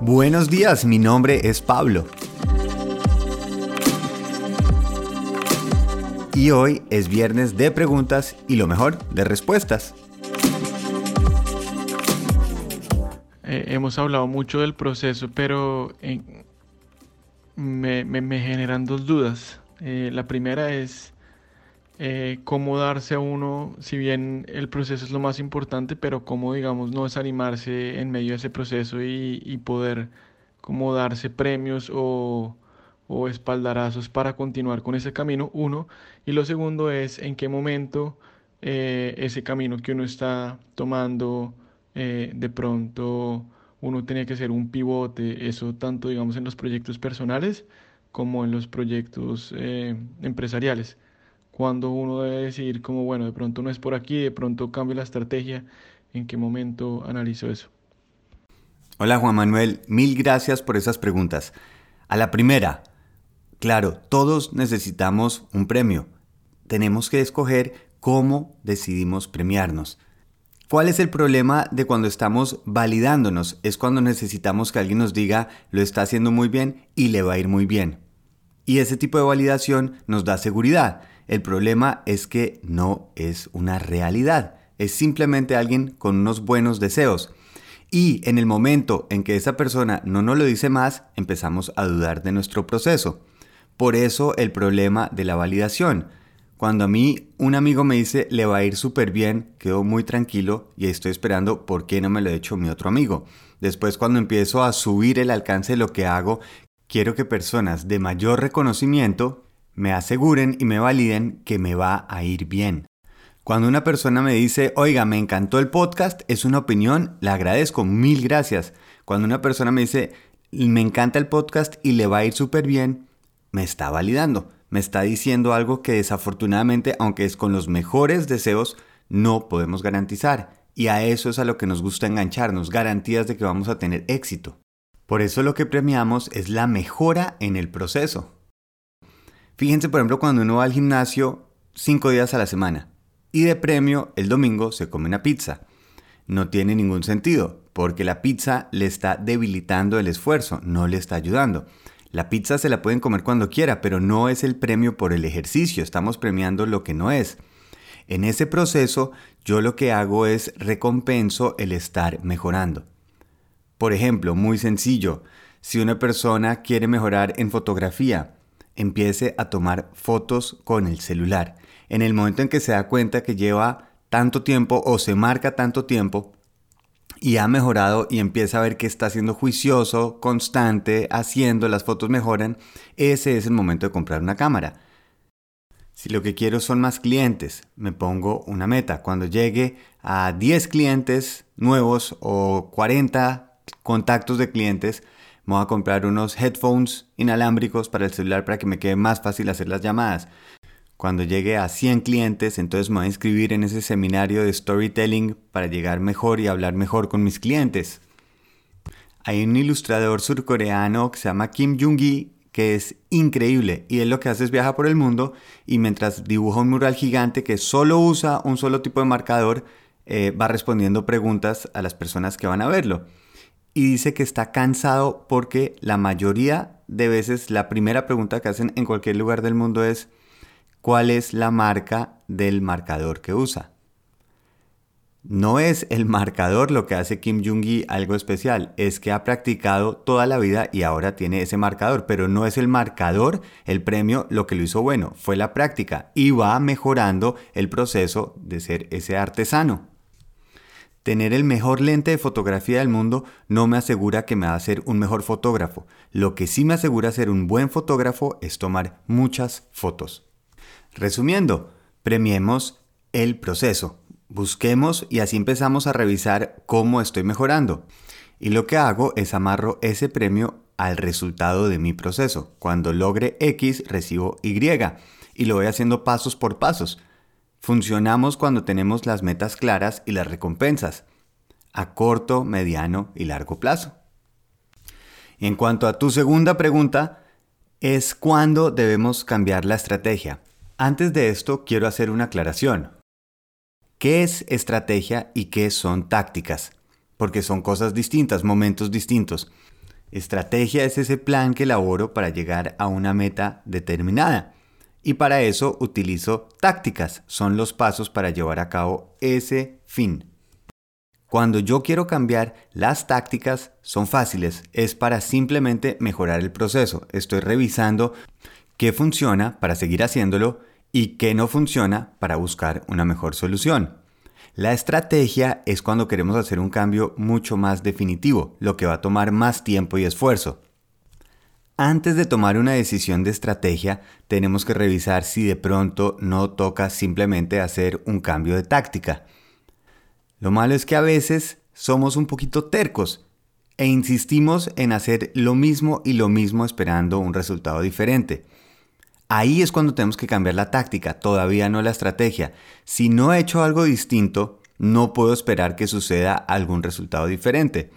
Buenos días, mi nombre es Pablo. Y hoy es viernes de preguntas y lo mejor, de respuestas. Eh, hemos hablado mucho del proceso, pero eh, me, generan dos dudas. Eh, la primera es cómo darse a uno, si bien el proceso es lo más importante, pero cómo, digamos, no desanimarse en medio de ese proceso y, y poder como darse premios o o espaldarazos para continuar con ese camino, uno, y lo segundo es en qué momento eh, ese camino que uno está tomando, eh, de pronto uno tiene que hacer un pivote, eso tanto digamos en los proyectos personales como en los proyectos eh, empresariales. Cuando uno debe decidir como, bueno, de pronto no es por aquí, de pronto cambio la estrategia, ¿en qué momento analizo eso? Hola Juan Manuel, mil gracias por esas preguntas. A la primera, Claro, todos necesitamos un premio. Tenemos que escoger cómo decidimos premiarnos. ¿Cuál es el problema de cuando estamos validándonos? Es cuando necesitamos que alguien nos diga lo está haciendo muy bien y le va a ir muy bien. Y ese tipo de validación nos da seguridad. El problema es que no es una realidad. Es simplemente alguien con unos buenos deseos. Y en el momento en que esa persona no nos lo dice más, empezamos a dudar de nuestro proceso. Por eso el problema de la validación. Cuando a mí un amigo me dice le va a ir súper bien, quedo muy tranquilo y estoy esperando por qué no me lo ha hecho mi otro amigo. Después cuando empiezo a subir el alcance de lo que hago, quiero que personas de mayor reconocimiento me aseguren y me validen que me va a ir bien. Cuando una persona me dice, oiga, me encantó el podcast, es una opinión, le agradezco, mil gracias. Cuando una persona me dice, me encanta el podcast y le va a ir súper bien, me está validando, me está diciendo algo que desafortunadamente, aunque es con los mejores deseos, no podemos garantizar. Y a eso es a lo que nos gusta engancharnos, garantías de que vamos a tener éxito. Por eso lo que premiamos es la mejora en el proceso. Fíjense, por ejemplo, cuando uno va al gimnasio cinco días a la semana y de premio el domingo se come una pizza. No tiene ningún sentido, porque la pizza le está debilitando el esfuerzo, no le está ayudando. La pizza se la pueden comer cuando quiera, pero no es el premio por el ejercicio, estamos premiando lo que no es. En ese proceso yo lo que hago es recompenso el estar mejorando. Por ejemplo, muy sencillo, si una persona quiere mejorar en fotografía, empiece a tomar fotos con el celular. En el momento en que se da cuenta que lleva tanto tiempo o se marca tanto tiempo, y ha mejorado y empieza a ver que está siendo juicioso, constante, haciendo, las fotos mejoran, ese es el momento de comprar una cámara. Si lo que quiero son más clientes, me pongo una meta. Cuando llegue a 10 clientes nuevos o 40 contactos de clientes, voy a comprar unos headphones inalámbricos para el celular para que me quede más fácil hacer las llamadas. Cuando llegue a 100 clientes, entonces me voy a inscribir en ese seminario de storytelling para llegar mejor y hablar mejor con mis clientes. Hay un ilustrador surcoreano que se llama Kim Jung-gi que es increíble y él lo que hace es viaja por el mundo y mientras dibuja un mural gigante que solo usa un solo tipo de marcador, eh, va respondiendo preguntas a las personas que van a verlo. Y dice que está cansado porque la mayoría de veces la primera pregunta que hacen en cualquier lugar del mundo es cuál es la marca del marcador que usa. No es el marcador lo que hace Kim Jong-gi algo especial, es que ha practicado toda la vida y ahora tiene ese marcador, pero no es el marcador el premio lo que lo hizo bueno, fue la práctica y va mejorando el proceso de ser ese artesano. Tener el mejor lente de fotografía del mundo no me asegura que me va a ser un mejor fotógrafo. Lo que sí me asegura ser un buen fotógrafo es tomar muchas fotos. Resumiendo, premiemos el proceso. Busquemos y así empezamos a revisar cómo estoy mejorando. Y lo que hago es amarro ese premio al resultado de mi proceso. Cuando logre X, recibo Y. Y lo voy haciendo pasos por pasos. Funcionamos cuando tenemos las metas claras y las recompensas, a corto, mediano y largo plazo. en cuanto a tu segunda pregunta, es cuándo debemos cambiar la estrategia. Antes de esto, quiero hacer una aclaración. ¿Qué es estrategia y qué son tácticas? Porque son cosas distintas, momentos distintos. Estrategia es ese plan que elaboro para llegar a una meta determinada. Y para eso utilizo tácticas, son los pasos para llevar a cabo ese fin. Cuando yo quiero cambiar las tácticas, son fáciles, es para simplemente mejorar el proceso. Estoy revisando qué funciona para seguir haciéndolo y qué no funciona para buscar una mejor solución. La estrategia es cuando queremos hacer un cambio mucho más definitivo, lo que va a tomar más tiempo y esfuerzo. Antes de tomar una decisión de estrategia, tenemos que revisar si de pronto no toca simplemente hacer un cambio de táctica. Lo malo es que a veces somos un poquito tercos e insistimos en hacer lo mismo y lo mismo esperando un resultado diferente. Ahí es cuando tenemos que cambiar la táctica, todavía no la estrategia. Si no he hecho algo distinto, no puedo esperar que suceda algún resultado diferente.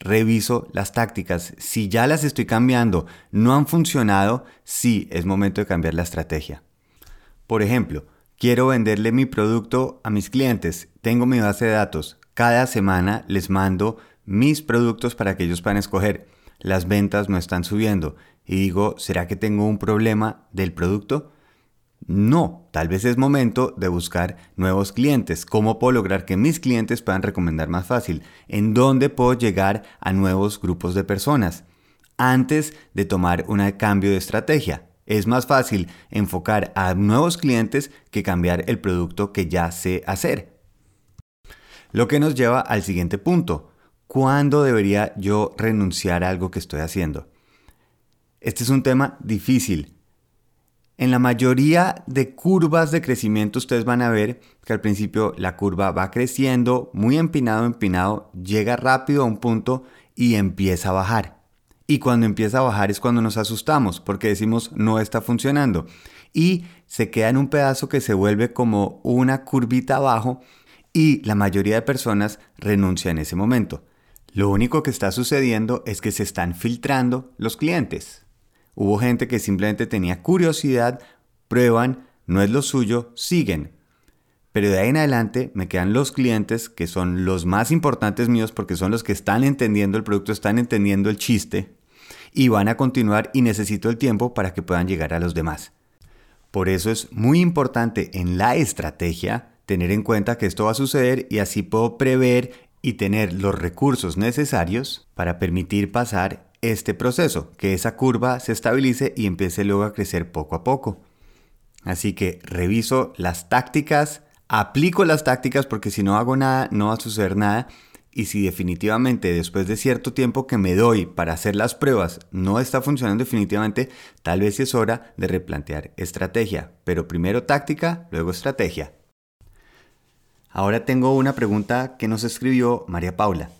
Reviso las tácticas. Si ya las estoy cambiando, no han funcionado, sí es momento de cambiar la estrategia. Por ejemplo, Quiero venderle mi producto a mis clientes. Tengo mi base de datos. Cada semana les mando mis productos para que ellos puedan escoger. Las ventas no están subiendo. Y digo, ¿será que tengo un problema del producto? No, tal vez es momento de buscar nuevos clientes. ¿Cómo puedo lograr que mis clientes puedan recomendar más fácil? ¿En dónde puedo llegar a nuevos grupos de personas? Antes de tomar un cambio de estrategia. Es más fácil enfocar a nuevos clientes que cambiar el producto que ya sé hacer. Lo que nos lleva al siguiente punto. ¿Cuándo debería yo renunciar a algo que estoy haciendo? Este es un tema difícil. En la mayoría de curvas de crecimiento ustedes van a ver que al principio la curva va creciendo, muy empinado, empinado, llega rápido a un punto y empieza a bajar. Y cuando empieza a bajar es cuando nos asustamos porque decimos no está funcionando. Y se queda en un pedazo que se vuelve como una curvita abajo y la mayoría de personas renuncia en ese momento. Lo único que está sucediendo es que se están filtrando los clientes. Hubo gente que simplemente tenía curiosidad, prueban, no es lo suyo, siguen. Pero de ahí en adelante me quedan los clientes que son los más importantes míos porque son los que están entendiendo el producto, están entendiendo el chiste y van a continuar y necesito el tiempo para que puedan llegar a los demás. Por eso es muy importante en la estrategia tener en cuenta que esto va a suceder y así puedo prever y tener los recursos necesarios para permitir pasar este proceso, que esa curva se estabilice y empiece luego a crecer poco a poco. Así que reviso las tácticas, aplico las tácticas porque si no hago nada no va a suceder nada y si definitivamente después de cierto tiempo que me doy para hacer las pruebas no está funcionando definitivamente, tal vez es hora de replantear estrategia. Pero primero táctica, luego estrategia. Ahora tengo una pregunta que nos escribió María Paula.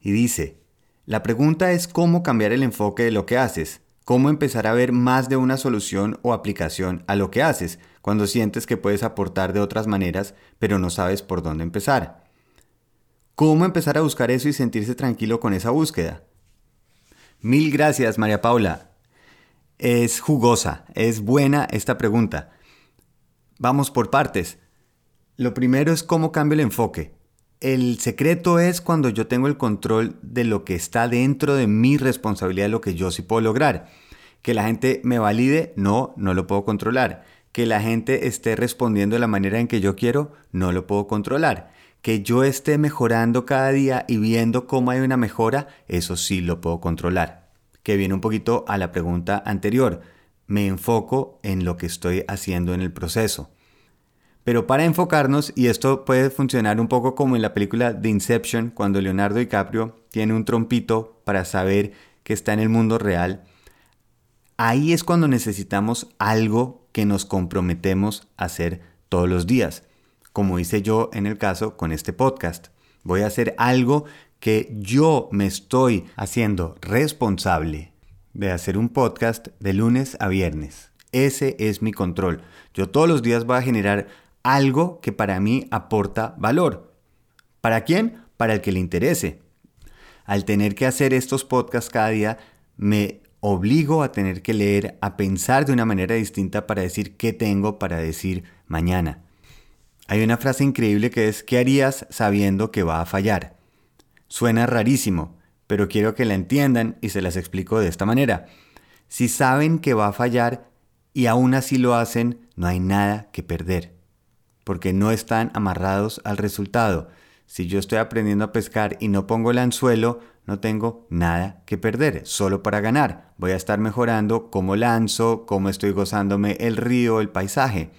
Y dice, la pregunta es cómo cambiar el enfoque de lo que haces, cómo empezar a ver más de una solución o aplicación a lo que haces, cuando sientes que puedes aportar de otras maneras, pero no sabes por dónde empezar. ¿Cómo empezar a buscar eso y sentirse tranquilo con esa búsqueda? Mil gracias, María Paula. Es jugosa, es buena esta pregunta. Vamos por partes. Lo primero es cómo cambio el enfoque. El secreto es cuando yo tengo el control de lo que está dentro de mi responsabilidad, lo que yo sí puedo lograr. Que la gente me valide, no, no lo puedo controlar. Que la gente esté respondiendo de la manera en que yo quiero, no lo puedo controlar que yo esté mejorando cada día y viendo cómo hay una mejora, eso sí lo puedo controlar. Que viene un poquito a la pregunta anterior. Me enfoco en lo que estoy haciendo en el proceso. Pero para enfocarnos, y esto puede funcionar un poco como en la película The Inception, cuando Leonardo DiCaprio tiene un trompito para saber que está en el mundo real, ahí es cuando necesitamos algo que nos comprometemos a hacer todos los días como hice yo en el caso con este podcast. Voy a hacer algo que yo me estoy haciendo responsable de hacer un podcast de lunes a viernes. Ese es mi control. Yo todos los días voy a generar algo que para mí aporta valor. ¿Para quién? Para el que le interese. Al tener que hacer estos podcasts cada día, me obligo a tener que leer, a pensar de una manera distinta para decir qué tengo para decir mañana. Hay una frase increíble que es ¿qué harías sabiendo que va a fallar? Suena rarísimo, pero quiero que la entiendan y se las explico de esta manera. Si saben que va a fallar y aún así lo hacen, no hay nada que perder, porque no están amarrados al resultado. Si yo estoy aprendiendo a pescar y no pongo el anzuelo, no tengo nada que perder, solo para ganar. Voy a estar mejorando cómo lanzo, cómo estoy gozándome el río, el paisaje.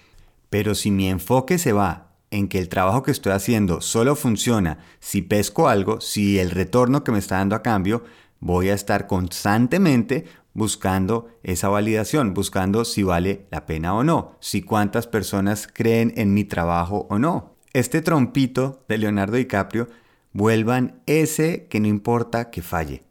Pero si mi enfoque se va en que el trabajo que estoy haciendo solo funciona si pesco algo, si el retorno que me está dando a cambio, voy a estar constantemente buscando esa validación, buscando si vale la pena o no, si cuántas personas creen en mi trabajo o no. Este trompito de Leonardo DiCaprio vuelvan ese que no importa que falle.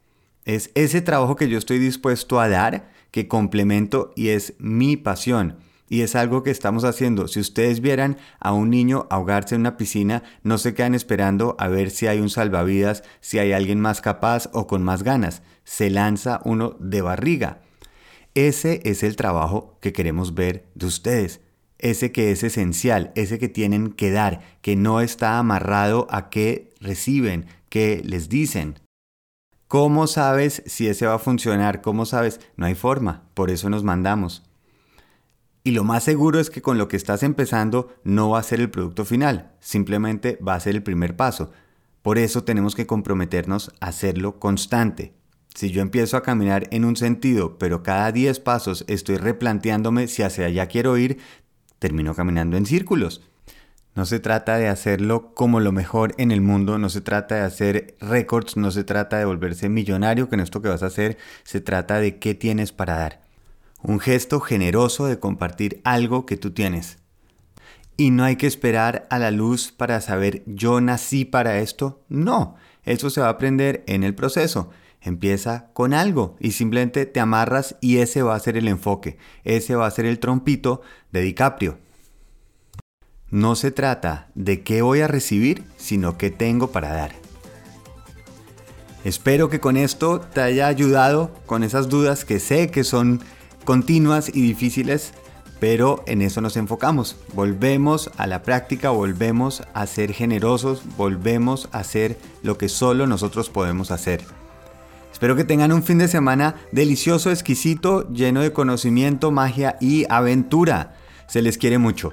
Es ese trabajo que yo estoy dispuesto a dar, que complemento y es mi pasión. Y es algo que estamos haciendo. Si ustedes vieran a un niño ahogarse en una piscina, no se quedan esperando a ver si hay un salvavidas, si hay alguien más capaz o con más ganas. Se lanza uno de barriga. Ese es el trabajo que queremos ver de ustedes ese que es esencial, ese que tienen que dar, que no está amarrado a qué reciben, qué les dicen. ¿Cómo sabes si ese va a funcionar? ¿Cómo sabes? No hay forma, por eso nos mandamos. Y lo más seguro es que con lo que estás empezando no va a ser el producto final, simplemente va a ser el primer paso. Por eso tenemos que comprometernos a hacerlo constante. Si yo empiezo a caminar en un sentido, pero cada 10 pasos estoy replanteándome si hacia allá quiero ir, terminó caminando en círculos. No se trata de hacerlo como lo mejor en el mundo, no se trata de hacer récords, no se trata de volverse millonario, que esto que vas a hacer se trata de qué tienes para dar. Un gesto generoso de compartir algo que tú tienes. Y no hay que esperar a la luz para saber yo nací para esto. No, eso se va a aprender en el proceso. Empieza con algo y simplemente te amarras y ese va a ser el enfoque, ese va a ser el trompito de DiCaprio. No se trata de qué voy a recibir, sino qué tengo para dar. Espero que con esto te haya ayudado con esas dudas que sé que son continuas y difíciles, pero en eso nos enfocamos. Volvemos a la práctica, volvemos a ser generosos, volvemos a hacer lo que solo nosotros podemos hacer. Espero que tengan un fin de semana delicioso, exquisito, lleno de conocimiento, magia y aventura. Se les quiere mucho.